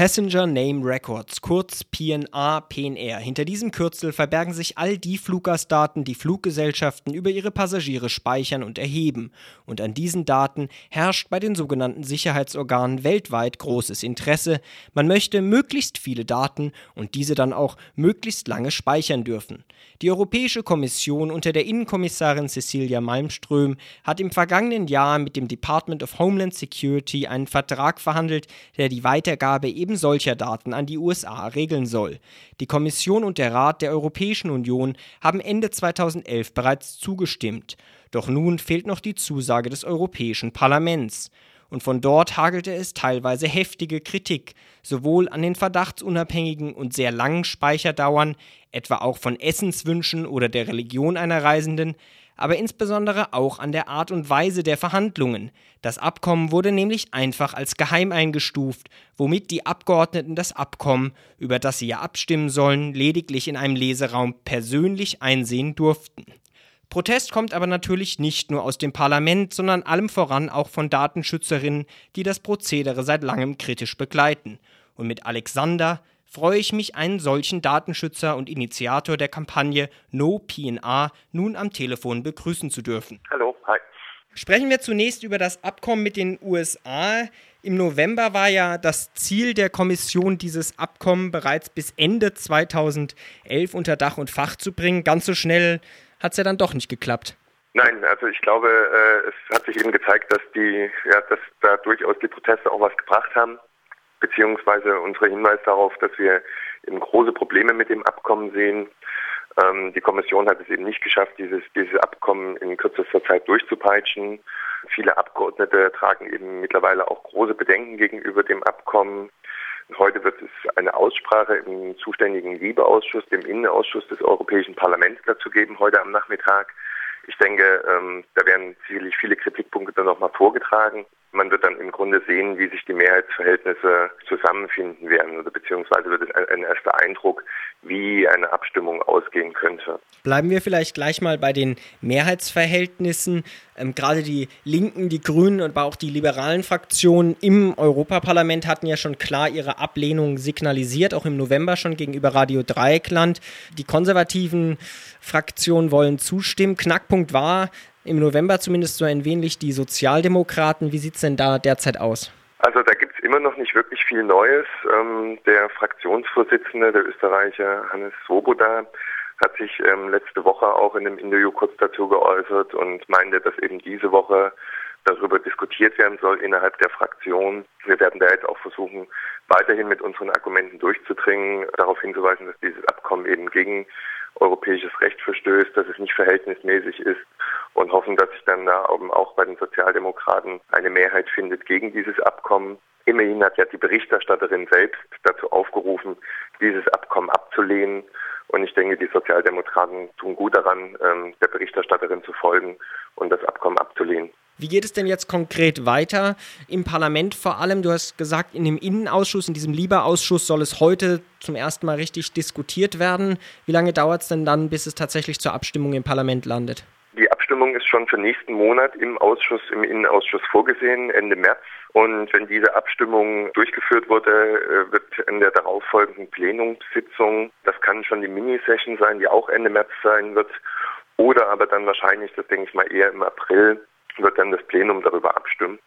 Passenger Name Records, kurz PNA, PNR. Hinter diesem Kürzel verbergen sich all die Fluggastdaten, die Fluggesellschaften über ihre Passagiere speichern und erheben. Und an diesen Daten herrscht bei den sogenannten Sicherheitsorganen weltweit großes Interesse. Man möchte möglichst viele Daten und diese dann auch möglichst lange speichern dürfen. Die Europäische Kommission unter der Innenkommissarin Cecilia Malmström hat im vergangenen Jahr mit dem Department of Homeland Security einen Vertrag verhandelt, der die Weitergabe eben solcher Daten an die USA regeln soll. Die Kommission und der Rat der Europäischen Union haben Ende 2011 bereits zugestimmt. Doch nun fehlt noch die Zusage des Europäischen Parlaments. Und von dort hagelte es teilweise heftige Kritik, sowohl an den verdachtsunabhängigen und sehr langen Speicherdauern, etwa auch von Essenswünschen oder der Religion einer Reisenden, aber insbesondere auch an der Art und Weise der Verhandlungen. Das Abkommen wurde nämlich einfach als geheim eingestuft, womit die Abgeordneten das Abkommen, über das sie ja abstimmen sollen, lediglich in einem Leseraum persönlich einsehen durften. Protest kommt aber natürlich nicht nur aus dem Parlament, sondern allem voran auch von Datenschützerinnen, die das Prozedere seit langem kritisch begleiten. Und mit Alexander, freue ich mich, einen solchen Datenschützer und Initiator der Kampagne No PNA nun am Telefon begrüßen zu dürfen. Hallo, hi. Sprechen wir zunächst über das Abkommen mit den USA. Im November war ja das Ziel der Kommission, dieses Abkommen bereits bis Ende 2011 unter Dach und Fach zu bringen. Ganz so schnell hat es ja dann doch nicht geklappt. Nein, also ich glaube, äh, es hat sich eben gezeigt, dass die, ja, dass da durchaus die Proteste auch was gebracht haben beziehungsweise unsere Hinweis darauf, dass wir eben große Probleme mit dem Abkommen sehen. Ähm, die Kommission hat es eben nicht geschafft, dieses, dieses Abkommen in kürzester Zeit durchzupeitschen. Viele Abgeordnete tragen eben mittlerweile auch große Bedenken gegenüber dem Abkommen. Heute wird es eine Aussprache im zuständigen Liebeausschuss, dem Innenausschuss des Europäischen Parlaments dazu geben, heute am Nachmittag. Ich denke, ähm, da werden sicherlich viele Kritikpunkte dann nochmal vorgetragen. Man wird dann im Grunde sehen, wie sich die Mehrheitsverhältnisse zusammenfinden werden oder beziehungsweise wird es ein, erster Eindruck, wie eine Abstimmung ausgehen könnte. Bleiben wir vielleicht gleich mal bei den Mehrheitsverhältnissen. Ähm, gerade die Linken, die Grünen und aber auch die liberalen Fraktionen im Europaparlament hatten ja schon klar ihre Ablehnung signalisiert, auch im November schon gegenüber Radio Dreieckland. Die konservativen Fraktionen wollen zustimmen. Knackpunkt war, im November zumindest so ein wenig die Sozialdemokraten. Wie sieht es denn da derzeit aus? Also da gibt es immer noch nicht wirklich viel Neues. Ähm, der Fraktionsvorsitzende, der Österreicher Hannes Swoboda, hat sich ähm, letzte Woche auch in einem Interview kurz dazu geäußert und meinte, dass eben diese Woche darüber diskutiert werden soll innerhalb der Fraktion. Wir werden da jetzt auch versuchen, weiterhin mit unseren Argumenten durchzudringen, darauf hinzuweisen, dass dieses Abkommen eben gegen europäisches Recht verstößt, dass es nicht verhältnismäßig ist und hoffen, dass sich dann da auch bei den Sozialdemokraten eine Mehrheit findet gegen dieses Abkommen. Immerhin hat ja die Berichterstatterin selbst dazu aufgerufen, dieses Abkommen abzulehnen. Und ich denke, die Sozialdemokraten tun gut daran, ähm, der Berichterstatterin zu folgen und das Abkommen abzulehnen. Wie geht es denn jetzt konkret weiter im Parlament vor allem? Du hast gesagt, in dem Innenausschuss, in diesem Lieberausschuss soll es heute zum ersten Mal richtig diskutiert werden. Wie lange dauert es denn dann, bis es tatsächlich zur Abstimmung im Parlament landet? Abstimmung ist schon für nächsten Monat im Ausschuss, im Innenausschuss vorgesehen, Ende März. Und wenn diese Abstimmung durchgeführt wurde, äh, wird in der darauffolgenden Plenumssitzung, das kann schon die Mini-Session sein, die auch Ende März sein wird, oder aber dann wahrscheinlich, das denke ich mal eher im April, wird dann das Plenum darüber abstimmen.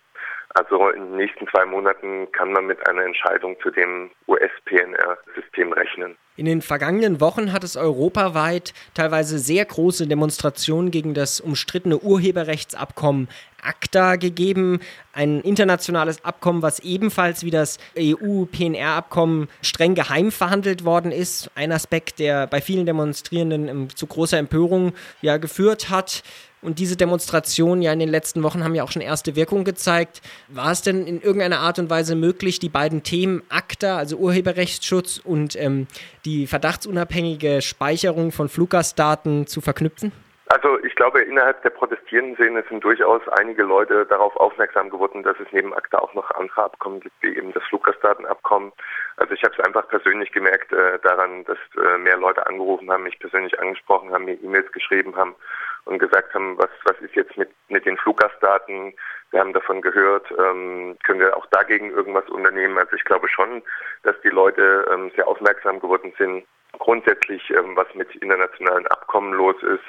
Also in den nächsten zwei Monaten kann man mit einer Entscheidung zu dem US-PNR-System rechnen. In den vergangenen Wochen hat es europaweit teilweise sehr große Demonstrationen gegen das umstrittene Urheberrechtsabkommen ACTA gegeben, ein internationales Abkommen, was ebenfalls wie das EU-PNR-Abkommen streng geheim verhandelt worden ist. Ein Aspekt, der bei vielen Demonstrierenden zu großer Empörung ja geführt hat. Und diese Demonstrationen ja in den letzten Wochen haben ja auch schon erste Wirkung gezeigt. War es denn in irgendeiner Art und Weise möglich, die beiden Themen ACTA, also Urheberrechtsschutz und ähm, die verdachtsunabhängige Speicherung von Fluggastdaten zu verknüpfen? Also ich glaube, innerhalb der protestierenden Szene sind durchaus einige Leute darauf aufmerksam geworden, dass es neben ACTA auch noch andere Abkommen gibt, wie eben das Fluggastdatenabkommen. Also ich habe es einfach persönlich gemerkt äh, daran, dass äh, mehr Leute angerufen haben, mich persönlich angesprochen haben, mir E-Mails geschrieben haben und gesagt haben, was, was ist jetzt mit, mit den Fluggastdaten? Wir haben davon gehört, ähm, können wir auch dagegen irgendwas unternehmen? Also ich glaube schon, dass die Leute ähm, sehr aufmerksam geworden sind, grundsätzlich, ähm, was mit internationalen Abkommen los ist,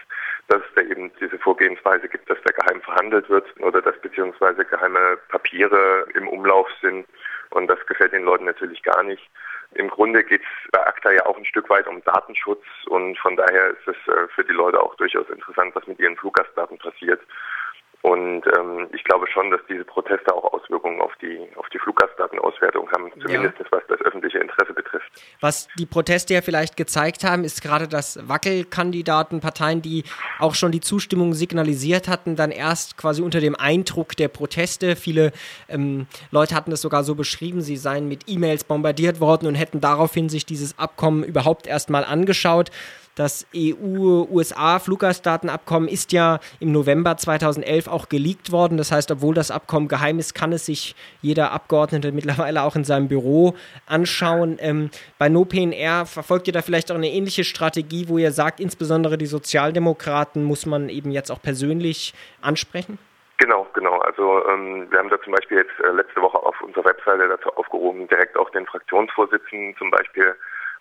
dass es da eben diese Vorgehensweise gibt, dass da geheim verhandelt wird oder dass beziehungsweise geheime Papiere im Umlauf sind. Und das gefällt den Leuten natürlich gar nicht. Im Grunde geht es bei ACTA ja auch ein Stück weit um Datenschutz und von daher ist es äh, für die Leute auch durchaus interessant, was mit ihren Fluggastdaten passiert. Und ähm, ich glaube schon, dass diese Proteste auch Auswirkungen auf die auf die Fluggastdatenauswertung haben, zumindest ja. was das öffentliche Interesse betrifft. Was die Proteste ja vielleicht gezeigt haben, ist gerade, dass Wackelkandidaten, Parteien, die auch schon die Zustimmung signalisiert hatten, dann erst quasi unter dem Eindruck der Proteste, viele ähm, Leute hatten es sogar so beschrieben, sie seien mit E-Mails bombardiert worden und hätten daraufhin sich dieses Abkommen überhaupt erst mal angeschaut. Das EU-USA-Fluggastdatenabkommen ist ja im November 2011 auch geleakt worden. Das heißt, obwohl das Abkommen geheim ist, kann es sich jeder Abgeordnete mittlerweile auch in seinem Büro anschauen. Ähm, bei NoPNR verfolgt ihr da vielleicht auch eine ähnliche Strategie, wo ihr sagt, insbesondere die Sozialdemokraten muss man eben jetzt auch persönlich ansprechen? Genau, genau. Also ähm, wir haben da zum Beispiel jetzt äh, letzte Woche auf unserer Webseite dazu aufgerufen, direkt auch den Fraktionsvorsitzenden zum Beispiel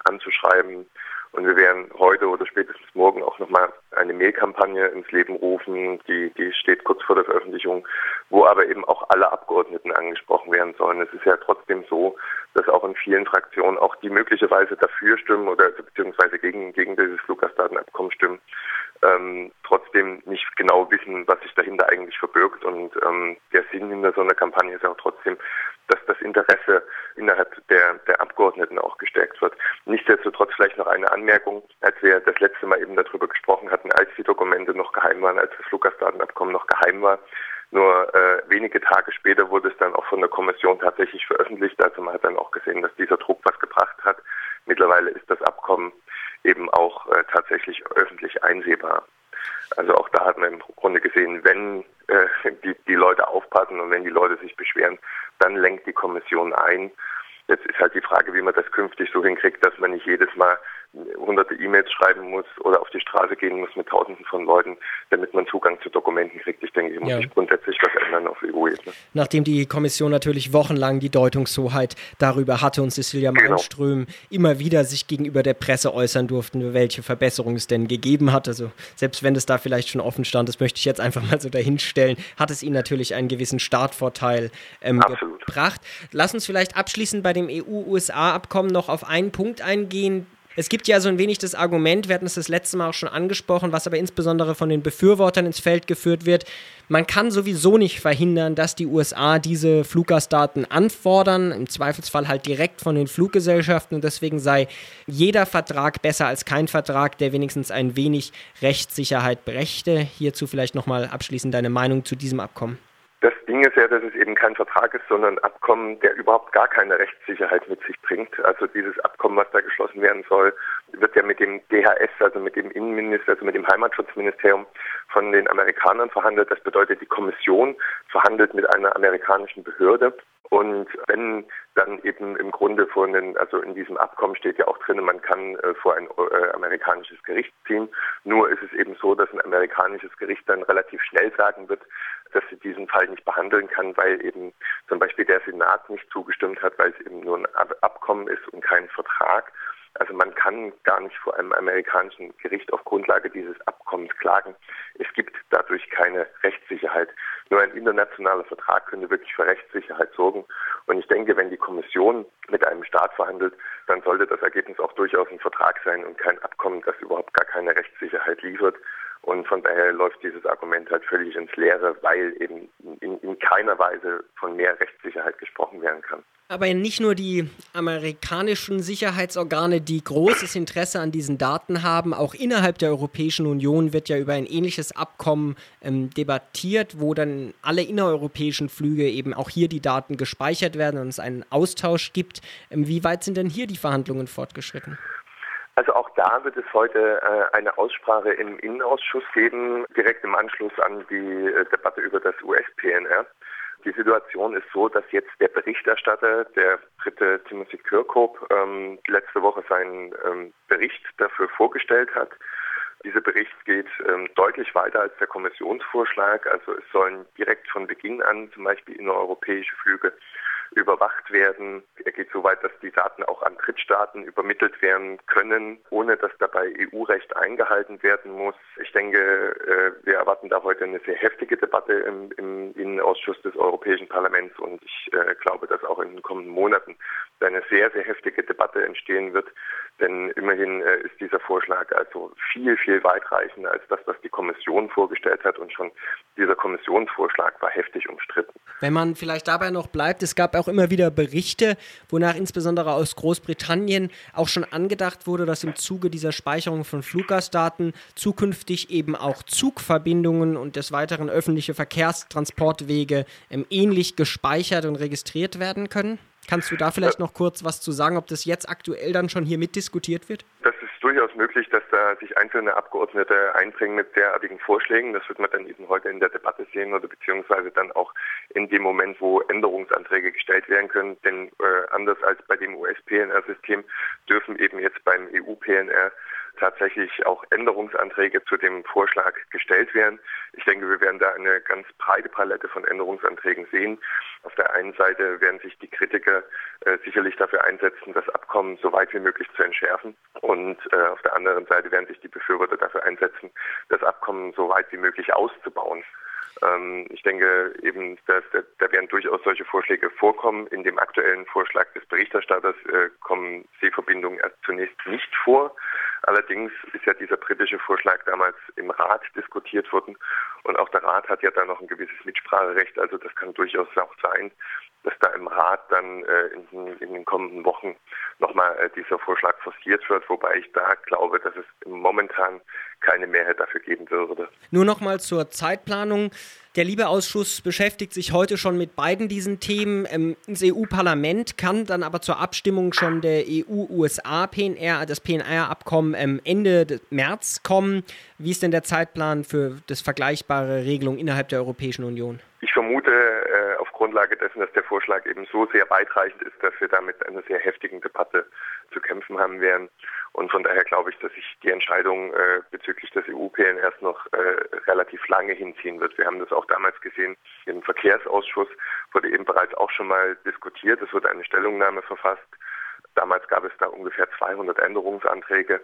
anzuschreiben und wir werden heute oder spätestens morgen auch nochmal eine Mailkampagne ins Leben rufen, die, die steht kurz vor der Veröffentlichung, wo aber eben auch alle Abgeordneten angesprochen werden sollen. Es ist ja trotzdem so, dass auch in vielen Fraktionen auch die möglicherweise dafür stimmen oder beziehungsweise gegen, gegen dieses Fluggastdatenabkommen stimmen, ähm, trotzdem nicht genau wissen, was sich dahinter eigentlich verbirgt. Und ähm, der Sinn hinter so einer Kampagne ist ja auch trotzdem, dass das Interesse innerhalb der, der Abgeordneten auch gestärkt wird. Nichtsdestotrotz vielleicht noch eine Anmerkung, als wir das letzte Mal eben darüber gesprochen hatten, als die Dokumente noch geheim waren, als das Fluggastdatenabkommen noch geheim war. Nur äh, wenige Tage später wurde es dann auch von der Kommission tatsächlich veröffentlicht. Also man hat dann auch gesehen, dass dieser Druck was gebracht hat. Mittlerweile ist das Abkommen eben auch äh, tatsächlich öffentlich einsehbar. Also auch da hat man im Grunde gesehen, wenn äh, die, die Leute aufpassen und wenn die Leute sich beschweren, dann lenkt die Kommission ein. Jetzt ist halt die Frage, wie man das künftig so hinkriegt, dass man nicht jedes Mal hunderte E-Mails schreiben muss oder auf die Straße gehen muss mit Tausenden von Leuten, damit man Zugang zu Dokumenten kriegt. Ich denke, hier muss ja. sich grundsätzlich was ändern auf EU-Ebene. Nachdem die Kommission natürlich wochenlang die Deutungshoheit darüber hatte und Cecilia genau. Malmström genau. immer wieder sich gegenüber der Presse äußern durften, welche Verbesserungen es denn gegeben hat. Also selbst wenn es da vielleicht schon offen stand, das möchte ich jetzt einfach mal so dahinstellen, hat es ihnen natürlich einen gewissen Startvorteil ähm, gebracht. Lass uns vielleicht abschließend bei dem EU-USA-Abkommen noch auf einen Punkt eingehen, es gibt ja so ein wenig das Argument, wir hatten es das letzte Mal auch schon angesprochen, was aber insbesondere von den Befürwortern ins Feld geführt wird. Man kann sowieso nicht verhindern, dass die USA diese Fluggastdaten anfordern, im Zweifelsfall halt direkt von den Fluggesellschaften und deswegen sei jeder Vertrag besser als kein Vertrag, der wenigstens ein wenig Rechtssicherheit brächte. Hierzu vielleicht nochmal abschließend deine Meinung zu diesem Abkommen. Das Ding ist ja, dass es eben kein Vertrag ist, sondern ein Abkommen, der überhaupt gar keine Rechtssicherheit mit sich bringt. Also dieses Abkommen, was da geschlossen werden soll, wird ja mit dem DHS, also mit dem Innenminister, also mit dem Heimatschutzministerium von den Amerikanern verhandelt. Das bedeutet, die Kommission verhandelt mit einer amerikanischen Behörde. Und wenn dann eben im Grunde vor einen, also in diesem Abkommen steht ja auch drin, man kann äh, vor ein äh, amerikanisches Gericht ziehen. Nur ist es eben so, dass ein amerikanisches Gericht dann relativ schnell sagen wird, dass sie diesen Fall nicht behandeln kann, weil eben zum Beispiel der Senat nicht zugestimmt hat, weil es eben nur ein Abkommen ist und kein Vertrag. Also man kann gar nicht vor einem amerikanischen Gericht auf Grundlage dieses Abkommens klagen. Es gibt dadurch keine Rechtssicherheit. Nur ein internationaler Vertrag könnte wirklich für Rechtssicherheit sorgen. Und ich denke, wenn die Kommission mit einem Staat verhandelt, dann sollte das Ergebnis auch durchaus ein Vertrag sein und kein Abkommen, das überhaupt gar keine Rechtssicherheit liefert. Und von daher läuft dieses Argument halt völlig ins Leere, weil eben in, in, keiner Weise von mehr Rechtssicherheit gesprochen werden kann. Aber nicht nur die amerikanischen Sicherheitsorgane, die großes Interesse an diesen Daten haben, auch innerhalb der Europäischen Union wird ja über ein ähnliches Abkommen ähm, debattiert, wo dann alle innereuropäischen Flüge eben auch hier die Daten gespeichert werden und es einen Austausch gibt. Ähm, wie weit sind denn hier die Verhandlungen fortgeschritten? Also auch da wird es heute äh, eine Aussprache im Innenausschuss geben, direkt im Anschluss an die äh, Debatte über das US-PNR. Die Situation ist so, dass jetzt der Berichterstatter, der dritte Timothy Kirkhope, ähm, letzte Woche seinen ähm, Bericht dafür vorgestellt hat. Dieser Bericht geht ähm, deutlich weiter als der Kommissionsvorschlag. Also es sollen direkt von Beginn an zum Beispiel innereuropäische Flüge überwacht werden. Er geht so weit, dass die Daten auch an Drittstaaten übermittelt werden können, ohne dass dabei EU-Recht eingehalten werden muss. Ich denke, äh, wir erwarten da heute eine sehr heftige Debatte im, im Innenausschuss des Europäischen Parlaments und ich äh, glaube, dass auch in den kommenden Monaten eine sehr, sehr heftige Debatte entstehen wird. Denn immerhin äh, ist dieser Vorschlag also viel, viel weitreichender als das, was die Kommission vorgestellt hat. Und schon dieser Kommissionsvorschlag war heftig umstritten. Wenn man vielleicht dabei noch bleibt, es gab auch immer wieder Berichte, wonach insbesondere aus Großbritannien auch schon angedacht wurde, dass im Zuge dieser Speicherung von Fluggastdaten zukünftig eben auch Zugverbindungen und des Weiteren öffentliche Verkehrstransportwege ähm, ähnlich gespeichert und registriert werden können? Kannst du da vielleicht noch kurz was zu sagen, ob das jetzt aktuell dann schon hier mitdiskutiert wird? Das durchaus möglich, dass da sich einzelne Abgeordnete einbringen mit derartigen Vorschlägen. Das wird man dann eben heute in der Debatte sehen oder beziehungsweise dann auch in dem Moment, wo Änderungsanträge gestellt werden können. Denn äh, anders als bei dem US-PNR-System dürfen eben jetzt beim EU-PNR tatsächlich auch Änderungsanträge zu dem Vorschlag gestellt werden. Ich denke, wir werden da eine ganz breite Palette von Änderungsanträgen sehen. Auf der einen Seite werden sich die Kritiker äh, sicherlich dafür einsetzen, das Abkommen so weit wie möglich zu entschärfen. Und äh, auf der anderen Seite werden sich die Befürworter dafür einsetzen, das Abkommen so weit wie möglich auszubauen. Ähm, ich denke eben, dass da, werden durchaus solche Vorschläge vorkommen. In dem aktuellen Vorschlag des Berichterstatters äh, kommen Seeverbindungen erst zunächst nicht vor. Allerdings ist ja dieser britische Vorschlag damals im Rat diskutiert worden und auch der Rat hat ja da noch ein gewisses Mitspracherecht. Also das kann durchaus auch sein, dass da im Rat dann äh, in, in, den kommenden Wochen nochmal äh, dieser Vorschlag forciert wird, wobei ich da glaube, dass es momentan keine Mehrheit dafür geben würde. Nur nochmal zur Zeitplanung. Der Liebeausschuss beschäftigt sich heute schon mit beiden diesen Themen. Ähm, ins EU-Parlament kann dann aber zur Abstimmung schon der EU-USA-PNR, das PNR-Abkommen ähm, Ende März kommen. Wie ist denn der Zeitplan für das vergleichbare Regelung innerhalb der Europäischen Union? Ich vermute Grundlage dessen, dass der Vorschlag eben so sehr weitreichend ist, dass wir damit einer sehr heftigen Debatte zu kämpfen haben werden. Und von daher glaube ich, dass sich die Entscheidung äh, bezüglich des EU-PN erst noch äh, relativ lange hinziehen wird. Wir haben das auch damals gesehen im Verkehrsausschuss, wurde eben bereits auch schon mal diskutiert. Es wurde eine Stellungnahme verfasst. Damals gab es da ungefähr 200 Änderungsanträge.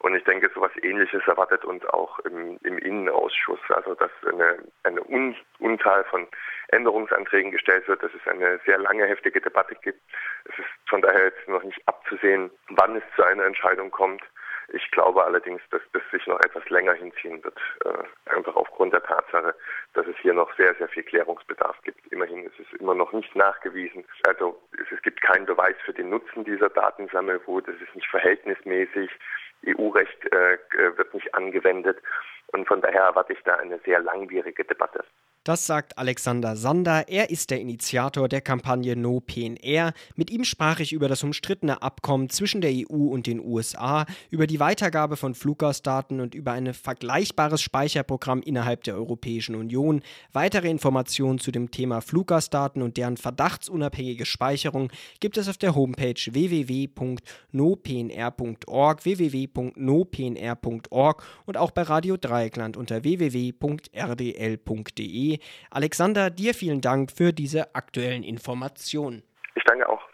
Und ich denke, so etwas Ähnliches erwartet uns auch im, im Innenausschuss. Also, dass eine, eine Un Unzahl von Änderungsanträgen gestellt wird, dass es eine sehr lange, heftige Debatte gibt. Es ist von daher jetzt noch nicht abzusehen, wann es zu einer Entscheidung kommt. Ich glaube allerdings, dass das sich noch etwas länger hinziehen wird, äh, einfach aufgrund der Tatsache, dass es hier noch sehr, sehr viel Klärungsbedarf gibt. Immerhin ist es immer noch nicht nachgewiesen. Also es, gibt keinen Beweis für den Nutzen dieser Datensammelwut. Es ist nicht verhältnismäßig. EU-Recht äh, wird nicht angewendet. Und von daher erwarte ich da eine sehr langwierige Debatte. Das sagt Alexander Sander. Er ist der Initiator der Kampagne No PNR. Mit ihm sprach ich über das umstrittene Abkommen zwischen der EU und den USA, über die Weitergabe von Fluggastdaten und über ein vergleichbares Speicherprogramm innerhalb der Europäischen Union. Weitere Informationen zu dem Thema Fluggastdaten und deren verdachtsunabhängige Speicherung gibt es auf der Homepage www.nopnr.org, www.nopnr.org und auch bei Radio Dreieckland unter www.rdl.de. Alexander, dir vielen Dank für diese aktuellen Informationen. Ich danke auch.